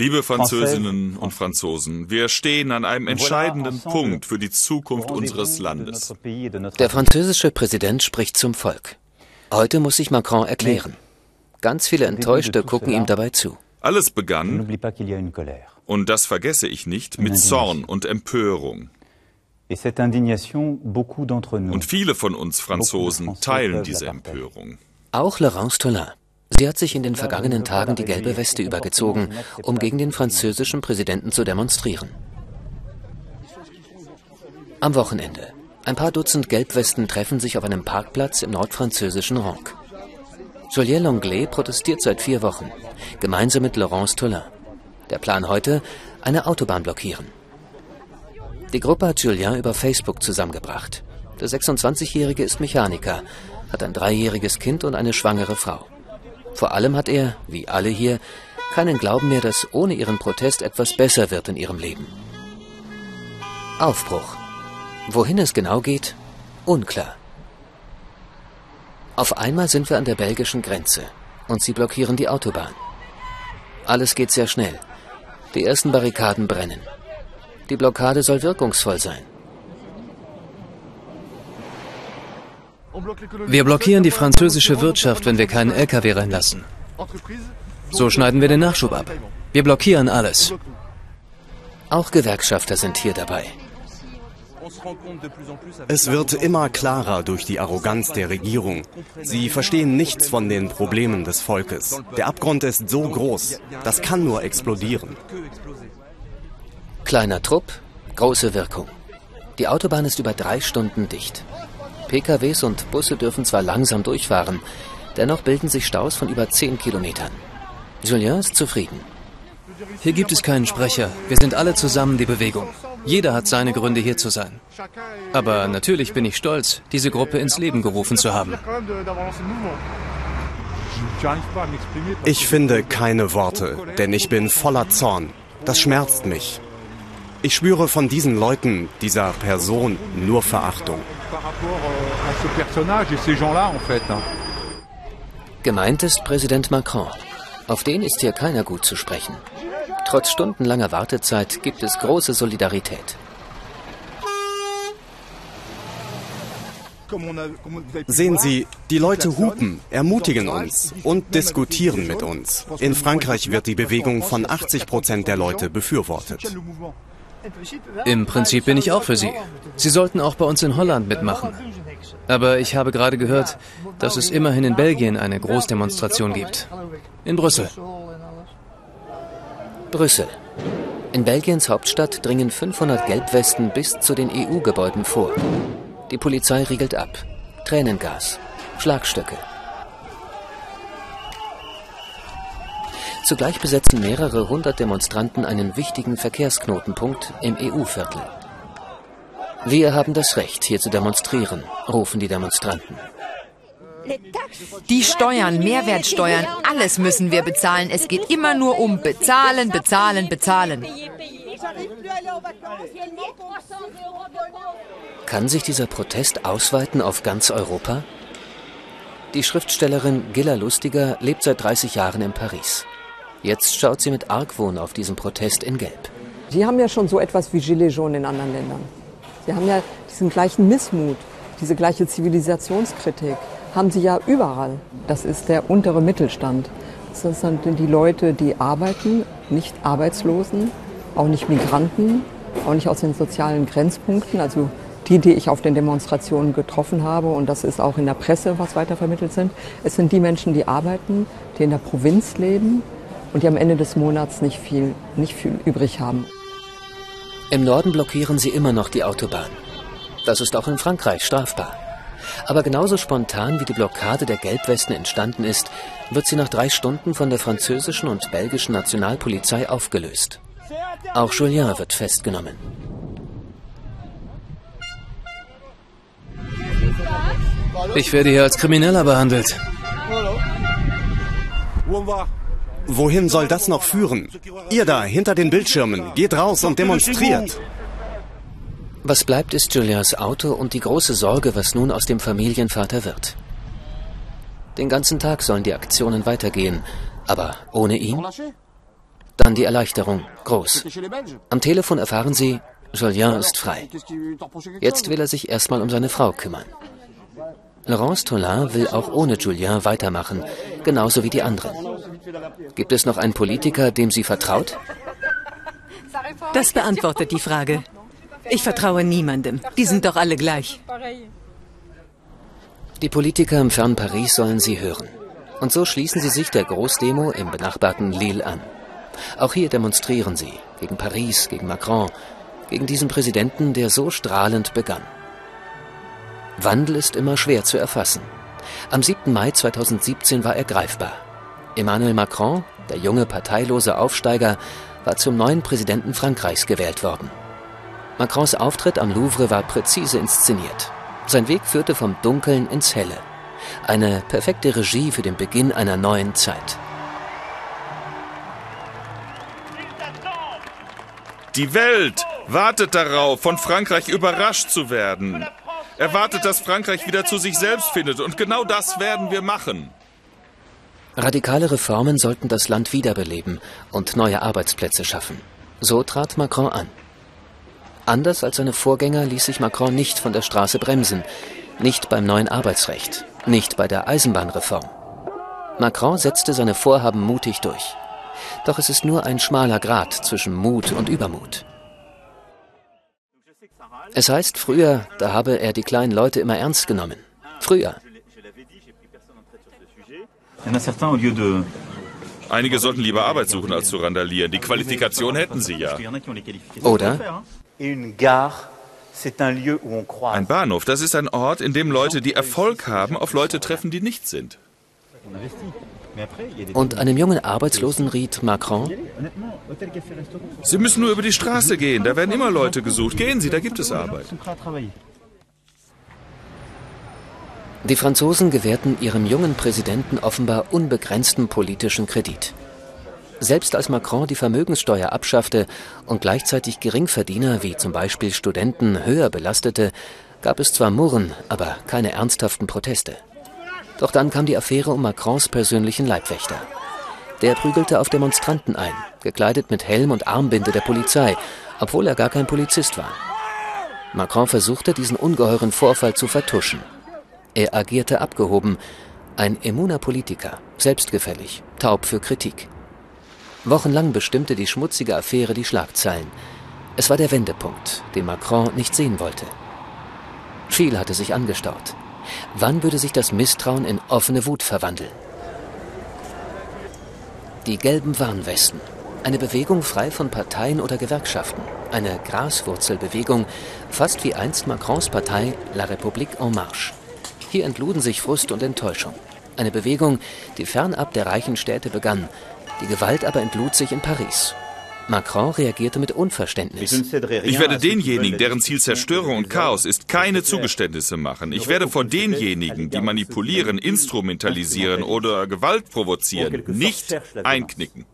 Liebe Französinnen und Franzosen, wir stehen an einem entscheidenden Punkt für die Zukunft unseres Landes. Der französische Präsident spricht zum Volk. Heute muss sich Macron erklären. Ganz viele Enttäuschte gucken ihm dabei zu. Alles begann, und das vergesse ich nicht, mit Zorn und Empörung. Und viele von uns Franzosen teilen diese Empörung. Auch Laurence Tollin. Sie hat sich in den vergangenen Tagen die gelbe Weste übergezogen, um gegen den französischen Präsidenten zu demonstrieren. Am Wochenende. Ein paar Dutzend Gelbwesten treffen sich auf einem Parkplatz im nordfranzösischen Ranc. Julien Longley protestiert seit vier Wochen, gemeinsam mit Laurence Tollin. Der Plan heute, eine Autobahn blockieren. Die Gruppe hat Julien über Facebook zusammengebracht. Der 26-Jährige ist Mechaniker, hat ein dreijähriges Kind und eine schwangere Frau. Vor allem hat er, wie alle hier, keinen Glauben mehr, dass ohne ihren Protest etwas besser wird in ihrem Leben. Aufbruch. Wohin es genau geht, unklar. Auf einmal sind wir an der belgischen Grenze und sie blockieren die Autobahn. Alles geht sehr schnell. Die ersten Barrikaden brennen. Die Blockade soll wirkungsvoll sein. Wir blockieren die französische Wirtschaft, wenn wir keinen LKW reinlassen. So schneiden wir den Nachschub ab. Wir blockieren alles. Auch Gewerkschafter sind hier dabei. Es wird immer klarer durch die Arroganz der Regierung. Sie verstehen nichts von den Problemen des Volkes. Der Abgrund ist so groß, das kann nur explodieren. Kleiner Trupp, große Wirkung. Die Autobahn ist über drei Stunden dicht. PKWs und Busse dürfen zwar langsam durchfahren, dennoch bilden sich Staus von über 10 Kilometern. Julien ist zufrieden. Hier gibt es keinen Sprecher. Wir sind alle zusammen die Bewegung. Jeder hat seine Gründe, hier zu sein. Aber natürlich bin ich stolz, diese Gruppe ins Leben gerufen zu haben. Ich finde keine Worte, denn ich bin voller Zorn. Das schmerzt mich. Ich spüre von diesen Leuten, dieser Person, nur Verachtung. Gemeint ist Präsident Macron. Auf den ist hier keiner gut zu sprechen. Trotz stundenlanger Wartezeit gibt es große Solidarität. Sehen Sie, die Leute hupen, ermutigen uns und diskutieren mit uns. In Frankreich wird die Bewegung von 80 Prozent der Leute befürwortet. Im Prinzip bin ich auch für Sie. Sie sollten auch bei uns in Holland mitmachen. Aber ich habe gerade gehört, dass es immerhin in Belgien eine Großdemonstration gibt. In Brüssel. Brüssel. In Belgiens Hauptstadt dringen 500 Gelbwesten bis zu den EU-Gebäuden vor. Die Polizei riegelt ab. Tränengas. Schlagstöcke. Zugleich besetzen mehrere hundert Demonstranten einen wichtigen Verkehrsknotenpunkt im EU-Viertel. Wir haben das Recht, hier zu demonstrieren, rufen die Demonstranten. Die Steuern, Mehrwertsteuern, alles müssen wir bezahlen. Es geht immer nur um bezahlen, bezahlen, bezahlen. Kann sich dieser Protest ausweiten auf ganz Europa? Die Schriftstellerin Gilla Lustiger lebt seit 30 Jahren in Paris. Jetzt schaut sie mit Argwohn auf diesen Protest in Gelb. Sie haben ja schon so etwas wie Gilets jaunes in anderen Ländern. Sie haben ja diesen gleichen Missmut, diese gleiche Zivilisationskritik, haben sie ja überall. Das ist der untere Mittelstand. Das sind die Leute, die arbeiten, nicht Arbeitslosen, auch nicht Migranten, auch nicht aus den sozialen Grenzpunkten, also die, die ich auf den Demonstrationen getroffen habe, und das ist auch in der Presse, was weitervermittelt sind. Es sind die Menschen, die arbeiten, die in der Provinz leben, und die am Ende des Monats nicht viel, nicht viel übrig haben. Im Norden blockieren sie immer noch die Autobahn. Das ist auch in Frankreich strafbar. Aber genauso spontan wie die Blockade der Gelbwesten entstanden ist, wird sie nach drei Stunden von der französischen und belgischen Nationalpolizei aufgelöst. Auch Julien wird festgenommen. Ich werde hier als Krimineller behandelt. Wohin soll das noch führen? Ihr da, hinter den Bildschirmen, geht raus und demonstriert. Was bleibt, ist Julias Auto und die große Sorge, was nun aus dem Familienvater wird. Den ganzen Tag sollen die Aktionen weitergehen, aber ohne ihn? Dann die Erleichterung, groß. Am Telefon erfahren sie, Julien ist frei. Jetzt will er sich erstmal um seine Frau kümmern. Laurence Tollin will auch ohne Julien weitermachen, genauso wie die anderen. Gibt es noch einen Politiker, dem sie vertraut? Das beantwortet die Frage. Ich vertraue niemandem. Die sind doch alle gleich. Die Politiker im fernen Paris sollen sie hören. Und so schließen sie sich der Großdemo im benachbarten Lille an. Auch hier demonstrieren sie gegen Paris, gegen Macron, gegen diesen Präsidenten, der so strahlend begann. Wandel ist immer schwer zu erfassen. Am 7. Mai 2017 war er greifbar. Emmanuel Macron, der junge parteilose Aufsteiger, war zum neuen Präsidenten Frankreichs gewählt worden. Macrons Auftritt am Louvre war präzise inszeniert. Sein Weg führte vom Dunkeln ins Helle. Eine perfekte Regie für den Beginn einer neuen Zeit. Die Welt wartet darauf, von Frankreich überrascht zu werden. Er wartet, dass Frankreich wieder zu sich selbst findet. Und genau das werden wir machen. Radikale Reformen sollten das Land wiederbeleben und neue Arbeitsplätze schaffen. So trat Macron an. Anders als seine Vorgänger ließ sich Macron nicht von der Straße bremsen, nicht beim neuen Arbeitsrecht, nicht bei der Eisenbahnreform. Macron setzte seine Vorhaben mutig durch. Doch es ist nur ein schmaler Grat zwischen Mut und Übermut. Es heißt, früher, da habe er die kleinen Leute immer ernst genommen. Früher. Einige sollten lieber Arbeit suchen, als zu randalieren. Die Qualifikation hätten sie ja. Oder? Ein Bahnhof, das ist ein Ort, in dem Leute, die Erfolg haben, auf Leute treffen, die nicht sind. Und einem jungen Arbeitslosen riet Macron, Sie müssen nur über die Straße gehen, da werden immer Leute gesucht. Gehen Sie, da gibt es Arbeit. Die Franzosen gewährten ihrem jungen Präsidenten offenbar unbegrenzten politischen Kredit. Selbst als Macron die Vermögenssteuer abschaffte und gleichzeitig Geringverdiener wie zum Beispiel Studenten höher belastete, gab es zwar Murren, aber keine ernsthaften Proteste. Doch dann kam die Affäre um Macrons persönlichen Leibwächter. Der prügelte auf Demonstranten ein, gekleidet mit Helm und Armbinde der Polizei, obwohl er gar kein Polizist war. Macron versuchte, diesen ungeheuren Vorfall zu vertuschen. Er agierte abgehoben, ein immuner Politiker, selbstgefällig, taub für Kritik. Wochenlang bestimmte die schmutzige Affäre die Schlagzeilen. Es war der Wendepunkt, den Macron nicht sehen wollte. Viel hatte sich angestaut. Wann würde sich das Misstrauen in offene Wut verwandeln? Die gelben Warnwesten. Eine Bewegung frei von Parteien oder Gewerkschaften. Eine Graswurzelbewegung, fast wie einst Macrons Partei La République en Marche. Hier entluden sich Frust und Enttäuschung. Eine Bewegung, die fernab der reichen Städte begann. Die Gewalt aber entlud sich in Paris. Macron reagierte mit Unverständnis. Ich werde denjenigen, deren Ziel Zerstörung und Chaos ist, keine Zugeständnisse machen. Ich werde vor denjenigen, die manipulieren, instrumentalisieren oder Gewalt provozieren, nicht einknicken.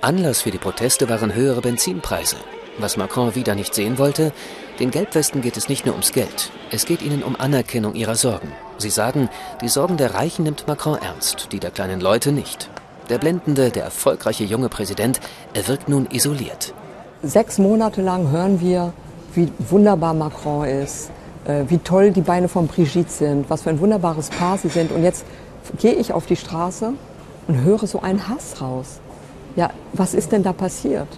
Anlass für die Proteste waren höhere Benzinpreise. Was Macron wieder nicht sehen wollte, den Gelbwesten geht es nicht nur ums Geld. Es geht ihnen um Anerkennung ihrer Sorgen. Sie sagen, die Sorgen der Reichen nimmt Macron ernst, die der kleinen Leute nicht. Der blendende, der erfolgreiche junge Präsident, er wirkt nun isoliert. Sechs Monate lang hören wir, wie wunderbar Macron ist, äh, wie toll die Beine von Brigitte sind, was für ein wunderbares Paar sie sind. Und jetzt gehe ich auf die Straße und höre so einen Hass raus. Ja, was ist denn da passiert?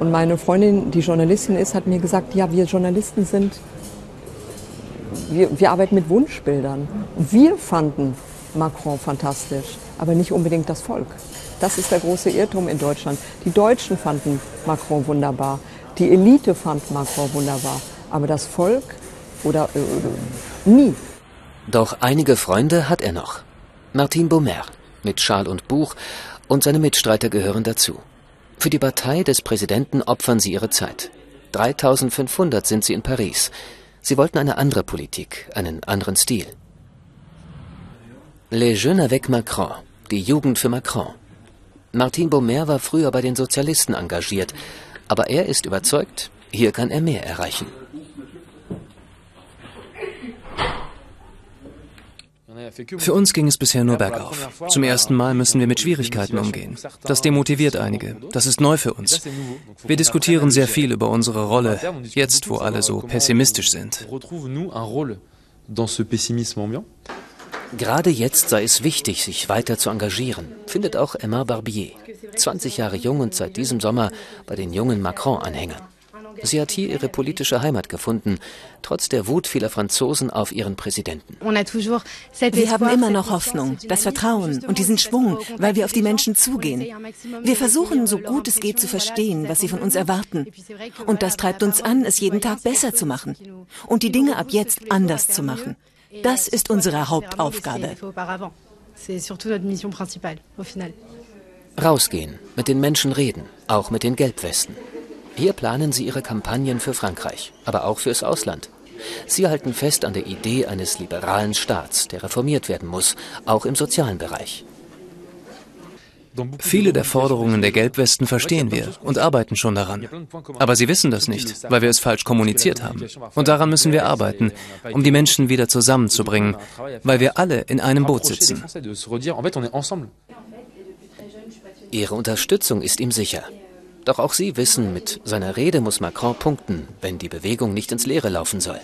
Und meine Freundin, die Journalistin ist, hat mir gesagt, ja, wir Journalisten sind, wir, wir arbeiten mit Wunschbildern. Wir fanden Macron fantastisch, aber nicht unbedingt das Volk. Das ist der große Irrtum in Deutschland. Die Deutschen fanden Macron wunderbar, die Elite fand Macron wunderbar, aber das Volk oder äh, nie. Doch einige Freunde hat er noch. Martin Baumer mit Schal und Buch und seine Mitstreiter gehören dazu. Für die Partei des Präsidenten opfern sie ihre Zeit. 3500 sind sie in Paris. Sie wollten eine andere Politik, einen anderen Stil. Les Jeunes avec Macron, die Jugend für Macron. Martin Baumer war früher bei den Sozialisten engagiert, aber er ist überzeugt, hier kann er mehr erreichen. Für uns ging es bisher nur bergauf. Zum ersten Mal müssen wir mit Schwierigkeiten umgehen. Das demotiviert einige. Das ist neu für uns. Wir diskutieren sehr viel über unsere Rolle, jetzt wo alle so pessimistisch sind. Gerade jetzt sei es wichtig, sich weiter zu engagieren, findet auch Emma Barbier, 20 Jahre jung und seit diesem Sommer bei den jungen Macron-Anhängern. Sie hat hier ihre politische Heimat gefunden, trotz der Wut vieler Franzosen auf ihren Präsidenten. Wir haben immer noch Hoffnung, das Vertrauen und diesen Schwung, weil wir auf die Menschen zugehen. Wir versuchen, so gut es geht, zu verstehen, was sie von uns erwarten. Und das treibt uns an, es jeden Tag besser zu machen und die Dinge ab jetzt anders zu machen. Das ist unsere Hauptaufgabe. Rausgehen, mit den Menschen reden, auch mit den Gelbwesten. Hier planen sie ihre Kampagnen für Frankreich, aber auch fürs Ausland. Sie halten fest an der Idee eines liberalen Staats, der reformiert werden muss, auch im sozialen Bereich. Viele der Forderungen der Gelbwesten verstehen wir und arbeiten schon daran. Aber sie wissen das nicht, weil wir es falsch kommuniziert haben. Und daran müssen wir arbeiten, um die Menschen wieder zusammenzubringen, weil wir alle in einem Boot sitzen. Ihre Unterstützung ist ihm sicher. Doch auch Sie wissen, mit seiner Rede muss Macron punkten, wenn die Bewegung nicht ins Leere laufen soll.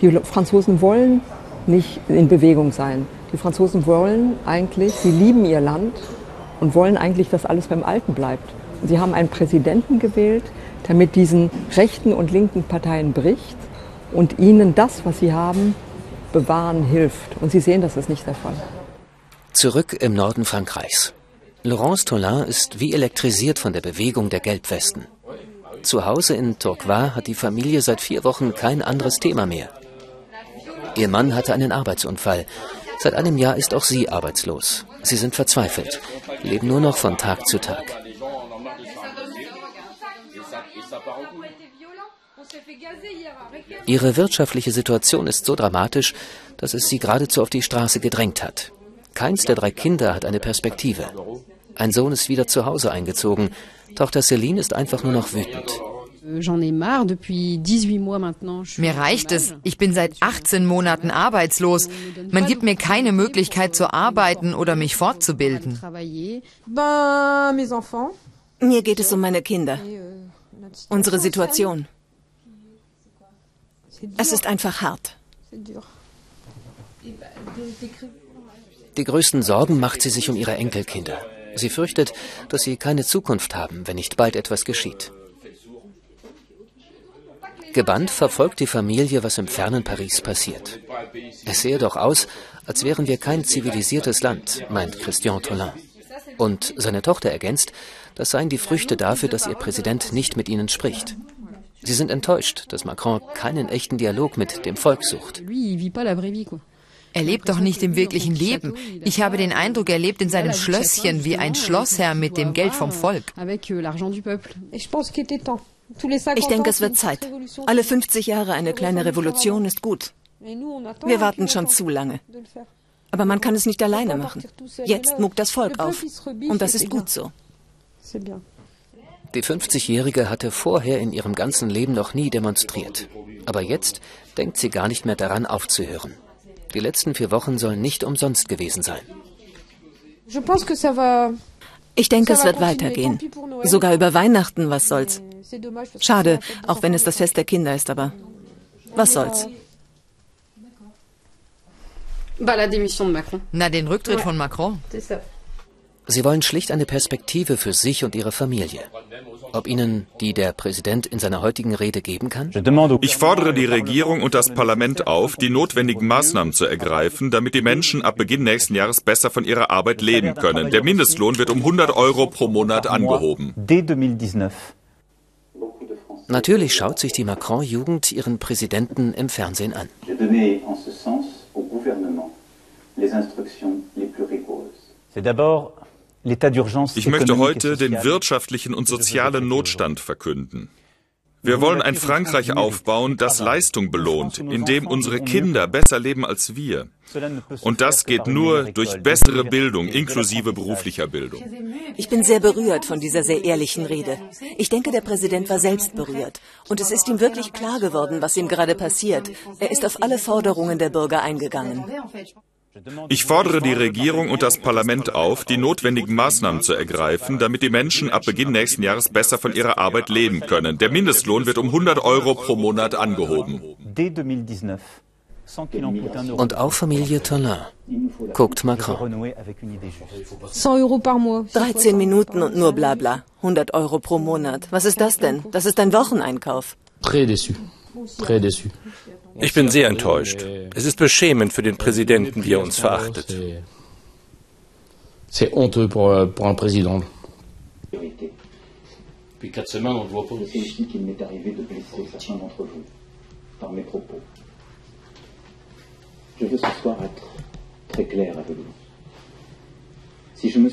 Die Franzosen wollen nicht in Bewegung sein. Die Franzosen wollen eigentlich, sie lieben ihr Land und wollen eigentlich, dass alles beim Alten bleibt. Sie haben einen Präsidenten gewählt, der mit diesen rechten und linken Parteien bricht und ihnen das, was sie haben, bewahren hilft. Und Sie sehen, das ist nicht der Fall. Zurück im Norden Frankreichs. Laurence Tollin ist wie elektrisiert von der Bewegung der Gelbwesten. Zu Hause in Tourcoing hat die Familie seit vier Wochen kein anderes Thema mehr. Ihr Mann hatte einen Arbeitsunfall. Seit einem Jahr ist auch sie arbeitslos. Sie sind verzweifelt, leben nur noch von Tag zu Tag. Ihre wirtschaftliche Situation ist so dramatisch, dass es sie geradezu auf die Straße gedrängt hat. Keins der drei Kinder hat eine Perspektive. Ein Sohn ist wieder zu Hause eingezogen. Tochter Celine ist einfach nur noch wütend. Mir reicht es. Ich bin seit 18 Monaten arbeitslos. Man gibt mir keine Möglichkeit zu arbeiten oder mich fortzubilden. Mir geht es um meine Kinder. Unsere Situation. Es ist einfach hart. Die größten Sorgen macht sie sich um ihre Enkelkinder. Sie fürchtet, dass sie keine Zukunft haben, wenn nicht bald etwas geschieht. Gebannt verfolgt die Familie, was im fernen Paris passiert. Es sehe doch aus, als wären wir kein zivilisiertes Land, meint Christian Tollin. Und seine Tochter ergänzt, das seien die Früchte dafür, dass ihr Präsident nicht mit ihnen spricht. Sie sind enttäuscht, dass Macron keinen echten Dialog mit dem Volk sucht. Er lebt doch nicht im wirklichen Leben. Ich habe den Eindruck, er lebt in seinem Schlösschen wie ein Schlossherr mit dem Geld vom Volk. Ich denke, es wird Zeit. Alle 50 Jahre eine kleine Revolution ist gut. Wir warten schon zu lange. Aber man kann es nicht alleine machen. Jetzt muckt das Volk auf. Und das ist gut so. Die 50-Jährige hatte vorher in ihrem ganzen Leben noch nie demonstriert. Aber jetzt denkt sie gar nicht mehr daran aufzuhören. Die letzten vier Wochen sollen nicht umsonst gewesen sein. Ich denke, es wird weitergehen. Sogar über Weihnachten, was soll's. Schade, auch wenn es das Fest der Kinder ist, aber was soll's. Na, den Rücktritt von Macron. Sie wollen schlicht eine Perspektive für sich und ihre Familie. Ob Ihnen die der Präsident in seiner heutigen Rede geben kann? Ich fordere die Regierung und das Parlament auf, die notwendigen Maßnahmen zu ergreifen, damit die Menschen ab Beginn nächsten Jahres besser von ihrer Arbeit leben können. Der Mindestlohn wird um 100 Euro pro Monat angehoben. Natürlich schaut sich die Macron-Jugend ihren Präsidenten im Fernsehen an. Ich möchte heute den wirtschaftlichen und sozialen Notstand verkünden. Wir wollen ein Frankreich aufbauen, das Leistung belohnt, in dem unsere Kinder besser leben als wir. Und das geht nur durch bessere Bildung, inklusive beruflicher Bildung. Ich bin sehr berührt von dieser sehr ehrlichen Rede. Ich denke, der Präsident war selbst berührt. Und es ist ihm wirklich klar geworden, was ihm gerade passiert. Er ist auf alle Forderungen der Bürger eingegangen. Ich fordere die Regierung und das Parlament auf, die notwendigen Maßnahmen zu ergreifen, damit die Menschen ab Beginn nächsten Jahres besser von ihrer Arbeit leben können. Der Mindestlohn wird um 100 Euro pro Monat angehoben. Und auch Familie Tollin guckt Macron. 13 Minuten und nur Blabla. 100 Euro pro Monat. Was ist das denn? Das ist ein Wocheneinkauf. Très déçu. Très déçu. Ich bin sehr enttäuscht. Es ist beschämend für den Präsidenten, wie er uns verachtet. C'est honteux pour, euh, pour un président. Depuis quatre semaines, on ne voit pas. C'est ici qu'il m'est arrivé de blesser certains d'entre vous par mes propos. Je veux ce soir être très clair avec vous. Si je me